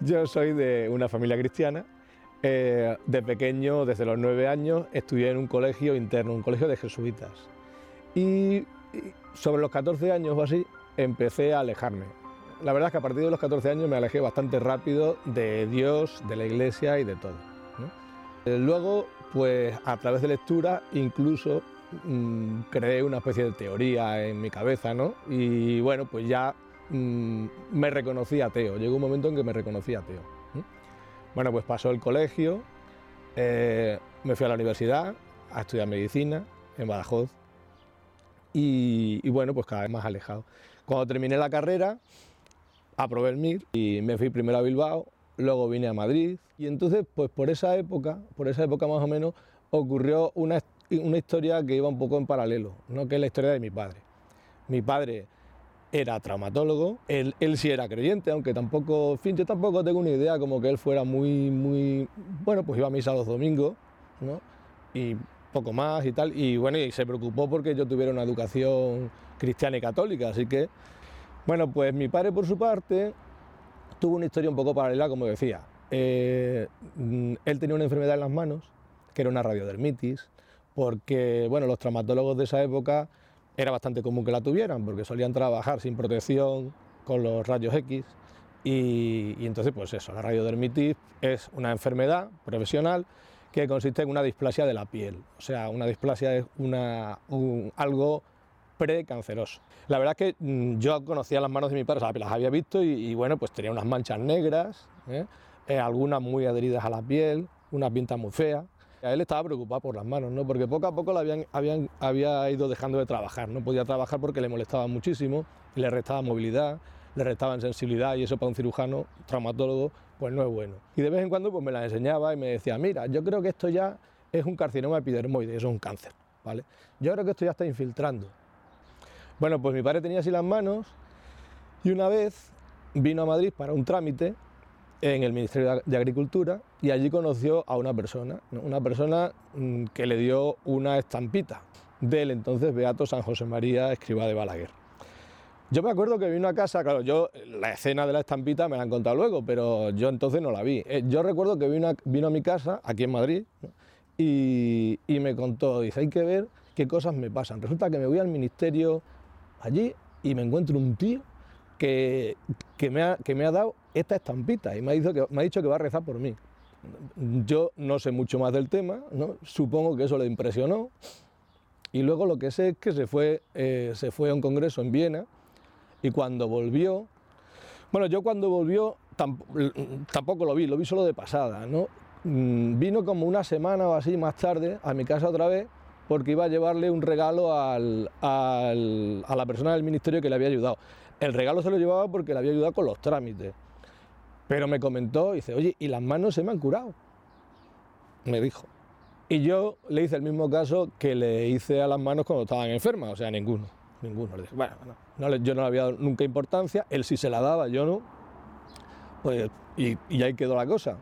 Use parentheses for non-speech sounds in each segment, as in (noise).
Yo soy de una familia cristiana. Eh, de pequeño, desde los nueve años, estudié en un colegio interno, un colegio de jesuitas. Y, sobre los 14 años o así, empecé a alejarme. La verdad es que a partir de los 14 años me alejé bastante rápido de Dios, de la iglesia y de todo. Eh, luego, pues a través de lectura, incluso mm, creé una especie de teoría en mi cabeza, ¿no? Y bueno, pues ya mm, me reconocí ateo. Llegó un momento en que me reconocí ateo. Bueno, pues pasó el colegio, eh, me fui a la universidad a estudiar medicina en Badajoz y, bueno, pues cada vez más alejado. Cuando terminé la carrera, aprobé el MIR y me fui primero a Bilbao, luego vine a Madrid y entonces pues por esa época, por esa época más o menos, ocurrió una, una historia que iba un poco en paralelo, ¿no? que es la historia de mi padre. Mi padre era traumatólogo, él, él, sí era creyente, aunque tampoco, en fin, yo tampoco tengo una idea como que él fuera muy, muy, bueno, pues iba a misa los domingos, ¿no? Y poco más y tal, y bueno, y se preocupó porque yo tuviera una educación cristiana y católica, así que, bueno, pues mi padre por su parte tuvo una historia un poco paralela, como decía. Eh, él tenía una enfermedad en las manos, que era una radiodermitis, porque, bueno, los traumatólogos de esa época era bastante común que la tuvieran, porque solían trabajar sin protección con los rayos X, y, entonces, pues eso, la radiodermitis es una enfermedad profesional que consiste en una displasia de la piel. O sea, una displasia es una, algo precanceroso. La verdad es que mm, yo conocía las manos de mi padre, o sea, las había visto y, bueno, pues tenía unas manchas negras, ¿eh? Eh, algunas muy adheridas a la piel, una pinta muy fea. A él estaba preocupado por las manos, ¿no? porque poco a poco la habían, habían, había ido dejando de trabajar, no podía trabajar porque le molestaba muchísimo, le restaba movilidad, le restaban sensibilidad y eso para un cirujano, traumatólogo, pues no es bueno. Y de vez en cuando pues me las enseñaba y me decía, mira, yo creo que esto ya es un carcinoma epidermoide, eso es un cáncer, ¿vale? Yo creo que esto ya está infiltrando. Bueno, pues mi padre tenía así las manos y una vez vino a Madrid para un trámite en el Ministerio de Agricultura y allí conoció a una persona, una persona mm, que le dio una estampita del entonces Beato San José María Escriba de Balaguer. Yo me acuerdo que vino a casa, claro, yo la escena de la estampita me la han contado luego, pero yo entonces no la vi. Eh, yo recuerdo que vino a, vino a mi casa, aquí en Madrid, y, me contó, dice, hay que ver qué cosas me pasan. Resulta que me voy al ministerio allí y me encuentro un tío que, me, ha, que me ha dado esta estampita y me ha, dicho que, me ha dicho que va a rezar por mí. Yo no sé mucho más del tema, ¿no? supongo que eso le impresionó. Y luego lo que sé es que se fue, eh, se fue a un congreso en Viena y cuando volvió, bueno, yo cuando volvió tampoco lo vi, lo vi solo de pasada, ¿no? Mm, vino como una semana o así más tarde a mi casa otra vez porque iba a llevarle un regalo a la persona del ministerio que le había ayudado. El regalo se lo llevaba porque le había ayudado con los trámites. Pero me comentó, dice, oye, y las manos se me han curado. Me dijo. Y yo le hice el mismo caso que le hice a las manos cuando estaban enfermas, o sea, ninguno ninguno. Yo no le había dado nunca importancia, él sí se la daba, yo no. Pues, y, ahí quedó la cosa.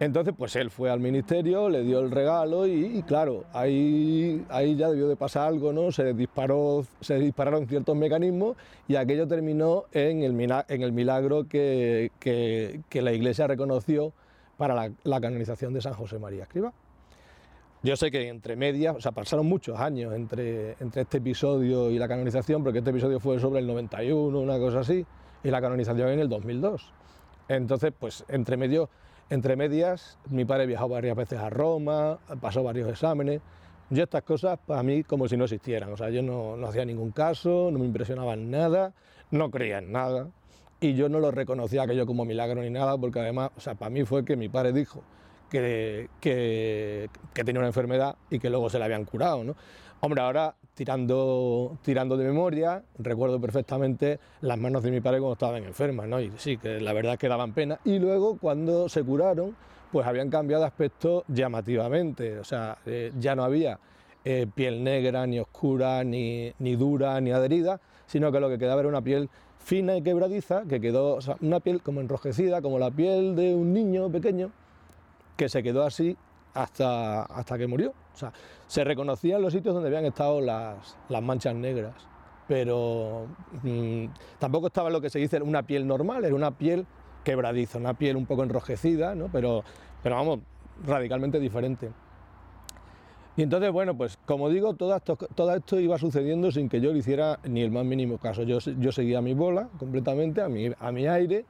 Entonces, pues él fue al ministerio, le dio el regalo y, claro, ahí, ahí ya debió de pasar algo, ¿no? Se, disparó, se dispararon ciertos mecanismos y aquello terminó en el, en el milagro que, que, la Iglesia reconoció para la, la canonización de San José María Escriba. Yo sé que entre medias, o sea, pasaron muchos años entre, entre este episodio y la canonización, porque este episodio fue sobre el 91, una cosa así, y la canonización en el 2002. Entonces, pues entre, medio, entre medias, mi padre viajó varias veces a Roma, pasó varios exámenes. Yo estas cosas para mí como si no existieran, o sea, yo no, no hacía ningún caso, no me impresionaban nada, no creía en nada y yo no lo reconocía aquello como milagro ni nada, porque además, o sea, para mí fue que mi padre dijo que, que, tenía una enfermedad y que luego se la habían curado. ¿no? Hombre, ahora tirando, tirando de memoria, recuerdo perfectamente las manos de mi padre cuando estaban enfermas, ¿no? y sí, que la verdad que daban pena. Y luego cuando se curaron, pues habían cambiado de aspecto llamativamente, o sea, eh, ya no había eh, piel negra, ni oscura, ni, ni, dura, ni adherida, sino que lo que quedaba era una piel fina y quebradiza, que quedó, o sea, una piel como enrojecida, como la piel de un niño pequeño, que se quedó así hasta, hasta que murió. O sea, se reconocían los sitios donde habían estado las, manchas negras, pero mm, tampoco estaba lo que se dice una piel normal, era una piel quebradizo, una piel un poco enrojecida, ¿no? pero, pero vamos, radicalmente diferente. Y entonces, bueno, pues como digo, todo esto, todo esto iba sucediendo sin que yo le hiciera ni el más mínimo caso. Yo, yo seguía mi bola completamente, a mi, a mi aire,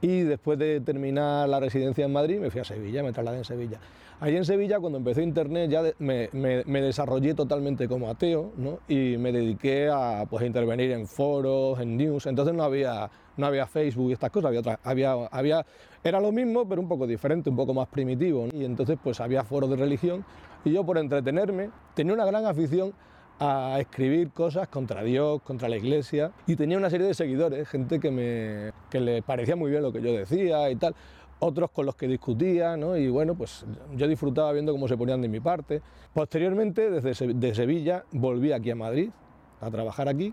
y después de terminar la residencia en Madrid me fui a Sevilla, me trasladé en Sevilla. Allí en Sevilla, cuando empezó Internet, ya me, desarrollé totalmente como ateo ¿no? y me dediqué a, pues, intervenir en foros, en news. Entonces no había, no había Facebook y estas cosas, había, había, había, era lo mismo, pero un poco diferente, un poco más primitivo. Y entonces pues había foros de religión y yo por entretenerme tenía una gran afición a escribir cosas contra Dios, contra la iglesia y tenía una serie de seguidores, gente que me que le parecía muy bien lo que yo decía y tal otros con los que discutía, ¿no? y bueno, pues yo disfrutaba viendo cómo se ponían de mi parte. Posteriormente, desde de Sevilla, volví aquí a Madrid, a trabajar aquí,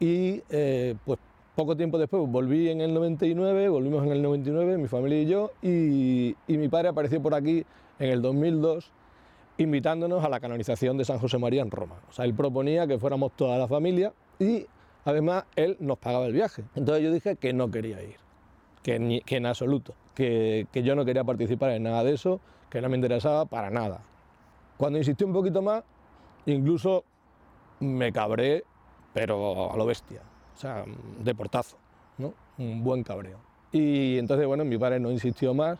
y eh, pues poco tiempo después volví en el 99, volvimos en el 99, mi familia y yo, y, y mi padre apareció por aquí en el 2002 invitándonos a la canonización de San José María en Roma. O sea, él proponía que fuéramos toda la familia y además él nos pagaba el viaje. Entonces yo dije que no quería ir, que, que en absoluto que, yo no quería participar en nada de eso, que no me interesaba para nada. Cuando insistí un poquito más, incluso me cabré, pero a lo bestia, o sea, de portazo, ¿no? un buen cabreo. Y entonces, bueno, mi padre no insistió más.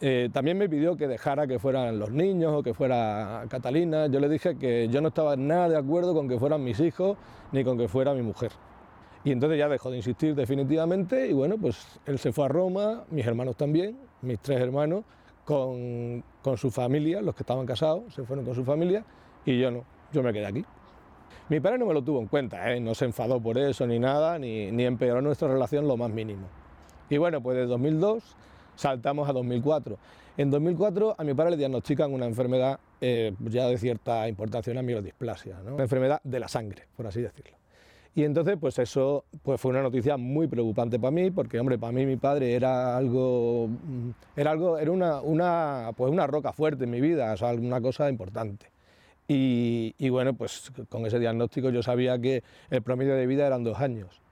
Eh, también me pidió que dejara que fueran los niños o que fuera Catalina. Yo le dije que yo no estaba nada de acuerdo con que fueran mis hijos ni con que fuera mi mujer. Y entonces ya dejó de insistir definitivamente y bueno, pues él se fue a Roma, mis hermanos también, mis tres hermanos, con, con su familia, los que estaban casados, se fueron con su familia y yo no, yo me quedé aquí. Mi padre no me lo tuvo en cuenta, ¿eh? no se enfadó por eso ni nada, ni, ni empeoró nuestra relación lo más mínimo. Y bueno, pues de 2002 saltamos a 2004. En 2004 a mi padre le diagnostican una enfermedad eh, ya de cierta importancia, una mielodisplasia, una enfermedad de la sangre, por así decirlo. Y entonces, pues eso pues fue una noticia muy preocupante para mí, porque, hombre, para mí mi padre era algo, mm, era algo, era una, una, pues una roca fuerte en mi vida, o una cosa importante. Y, bueno, pues con ese diagnóstico yo sabía que el promedio de vida eran dos años.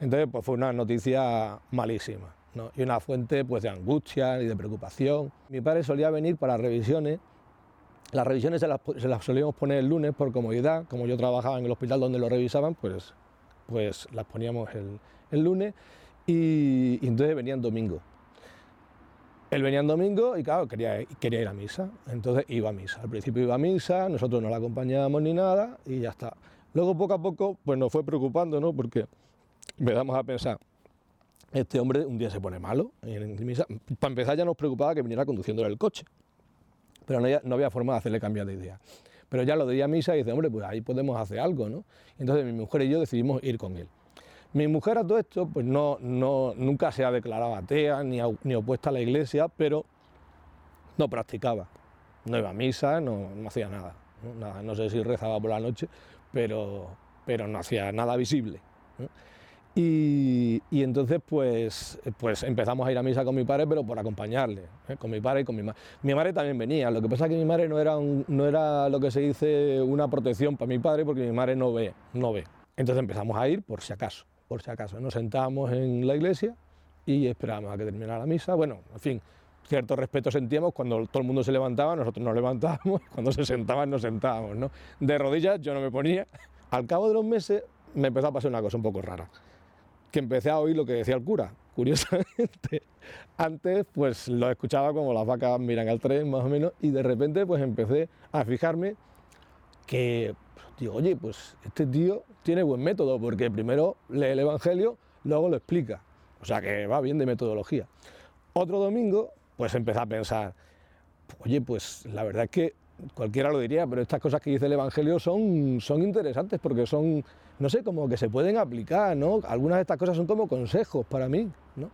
Entonces, pues fue una noticia malísima, ¿no? Y una fuente pues de angustia y de preocupación. Mi padre solía venir para revisiones las revisiones se las, solíamos poner el lunes por comodidad, como yo trabajaba en el hospital donde lo revisaban, pues, pues las poníamos el, lunes y, entonces venían domingo. Él venía en domingo y claro, quería, quería ir a misa, entonces iba a misa. Al principio iba a misa, nosotros no la acompañábamos ni nada y ya está. Luego poco a poco pues nos fue preocupando, ¿no? Porque empezamos a pensar, este hombre un día se pone malo. Para empezar ya nos preocupaba que viniera conduciendo el coche pero no, había forma de hacerle cambiar de idea. Pero ya lo de a misa y dice, hombre, pues ahí podemos hacer algo, ¿no? Entonces mi mujer y yo decidimos ir con él. Mi mujer a todo esto, pues no, no, nunca se ha declarado atea ni, ni opuesta a la iglesia, pero no practicaba. No iba a misa, no, hacía nada ¿no? nada. no sé si rezaba por la noche, pero, pero no hacía nada visible. Y, entonces pues, pues empezamos a ir a misa con mi padre, pero por acompañarle, ¿eh? con mi padre y con mi madre. Mi madre también venía, lo que pasa es que mi madre no era, no era lo que se dice una protección para mi padre, porque mi madre no ve, no ve. Entonces empezamos a ir por si acaso, por si acaso. Nos sentábamos en la iglesia y esperábamos a que terminara la misa. Bueno, en fin, cierto respeto sentíamos cuando todo el mundo se levantaba, nosotros nos levantábamos, (laughs) cuando se sentaban nos sentábamos, ¿no? De rodillas yo no me ponía. Al cabo de los meses me empezó a pasar una cosa un poco rara que empecé a oír lo que decía el cura. (laughs) Curiosamente, antes pues lo escuchaba como las vacas miran al tren más o menos y de repente pues empecé a fijarme que, digo, oye, pues este tío tiene buen método porque primero lee el Evangelio, luego lo explica. O sea que va bien de metodología. Otro domingo pues empecé a pensar, oye, pues la verdad es que cualquiera lo diría, pero estas cosas que dice el Evangelio son, son interesantes porque son, no sé, como que se pueden aplicar, ¿no? Algunas de estas cosas son como consejos para mí, ¿no?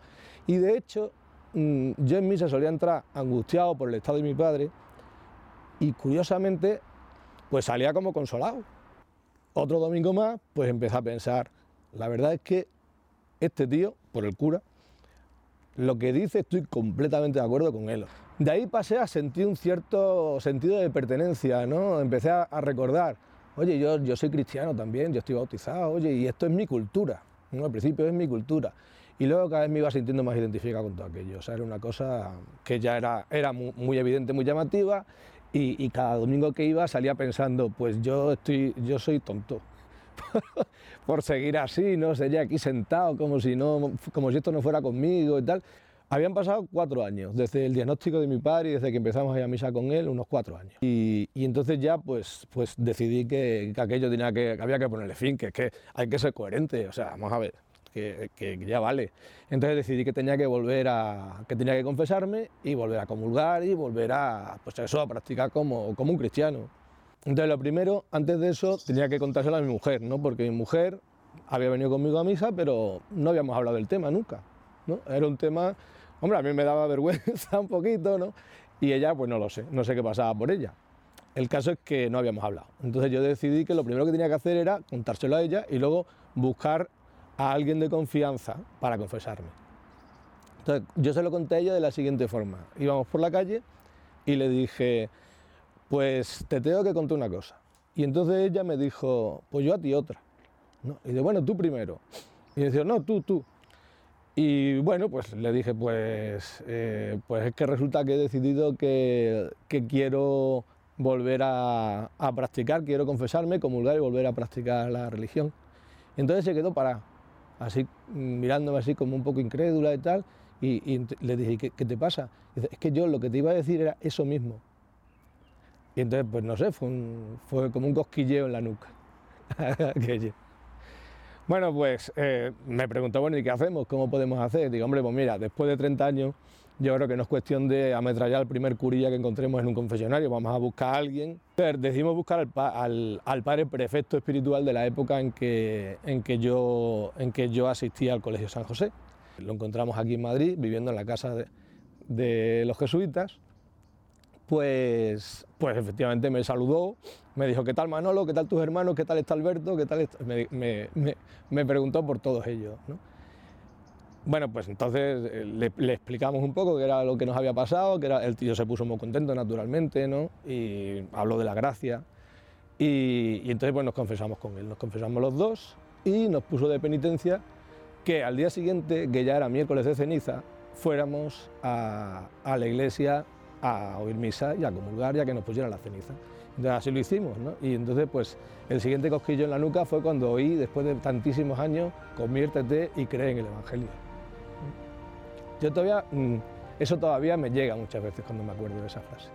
Y de hecho, mm, yo en misa solía entrar angustiado por el estado de mi padre y curiosamente, pues salía como consolado. Otro domingo más, pues empecé a pensar, la verdad es que este tío, por el cura, lo que dice estoy completamente de acuerdo con él. De ahí pasé a sentir un cierto sentido de pertenencia, ¿no? Empecé a, recordar, oye, yo, yo soy cristiano también, yo estoy bautizado, oye, y esto es mi cultura, ¿no? Al principio es mi cultura. Y luego cada vez me iba sintiendo más identificado con todo aquello. O sea, era una cosa que ya era, era muy, evidente, muy llamativa. Y, cada domingo que iba salía pensando, pues yo, estoy, yo soy tonto. (laughs) por seguir así, ¿no? Sería aquí sentado como si, no, como si esto no fuera conmigo y tal. Habían pasado cuatro años, desde el diagnóstico de mi padre y desde que empezamos a ir a misa con él, unos cuatro años. Y, entonces ya pues, pues decidí que, aquello tenía que, había que ponerle fin, que es que hay que ser coherente, o sea, vamos a ver, que, ya vale. Entonces decidí que tenía que volver a, que tenía que confesarme y volver a comulgar y volver a, pues eso, a practicar como, como un cristiano. Entonces lo primero, antes de eso, tenía que contárselo a mi mujer, ¿no? Porque mi mujer había venido conmigo a misa, pero no habíamos hablado del tema nunca, ¿no? Era un tema Hombre, a mí me daba (laughs) vergüenza un poquito, ¿no? Y ella, pues no lo sé, no sé qué pasaba por ella. El caso es que no habíamos hablado. Entonces yo decidí que lo primero que tenía que hacer era contárselo a ella y luego buscar a alguien de confianza para confesarme. Entonces yo se lo conté a ella de la siguiente forma. Íbamos por la calle y le dije, pues te tengo que contar una cosa. Y entonces ella me dijo, pues yo a ti otra. Y dice, bueno, tú primero. Y dice, no, tú, tú. Y bueno, pues le dije, pues, eh, pues es que resulta que he decidido que, quiero volver a, practicar, quiero confesarme, comulgar y volver a practicar la religión. entonces se quedó para así mirándome así como un poco incrédula y tal, y, le dije, ¿qué, te pasa? dice, es que yo lo que te iba a decir era eso mismo. Y entonces, pues no sé, fue, fue como un cosquilleo en la nuca. (laughs) Bueno, pues eh, me preguntó, bueno, ¿y qué hacemos? ¿Cómo podemos hacer? Digo, hombre, pues mira, después de 30 años, yo creo que no es cuestión de ametrallar al primer curilla que encontremos en un confesionario, vamos a buscar a alguien. Decidimos buscar al, padre prefecto espiritual de la época en que, en, que yo, en que yo asistía al Colegio San José. Lo encontramos aquí en Madrid, viviendo en la casa de los jesuitas pues, pues efectivamente me saludó, me dijo, ¿qué tal Manolo? ¿Qué tal tus hermanos? ¿Qué tal está Alberto? ¿Qué tal Me, preguntó por todos ellos. Bueno, pues entonces eh, le, explicamos un poco qué era lo que nos había pasado, que era, el tío se puso muy contento naturalmente, ¿no? y habló de la gracia. Y, entonces pues nos confesamos con él, nos confesamos los dos y nos puso de penitencia que al día siguiente, que ya era miércoles de ceniza, fuéramos a la iglesia a oír misa y a comulgar ya que nos pusieran la ceniza. Entonces así lo hicimos. Y entonces pues el siguiente cosquillo en la nuca fue cuando oí, después de tantísimos años, conviértete y cree en el Evangelio. Yo todavía, mm, eso todavía me llega muchas veces cuando me acuerdo de esa frase.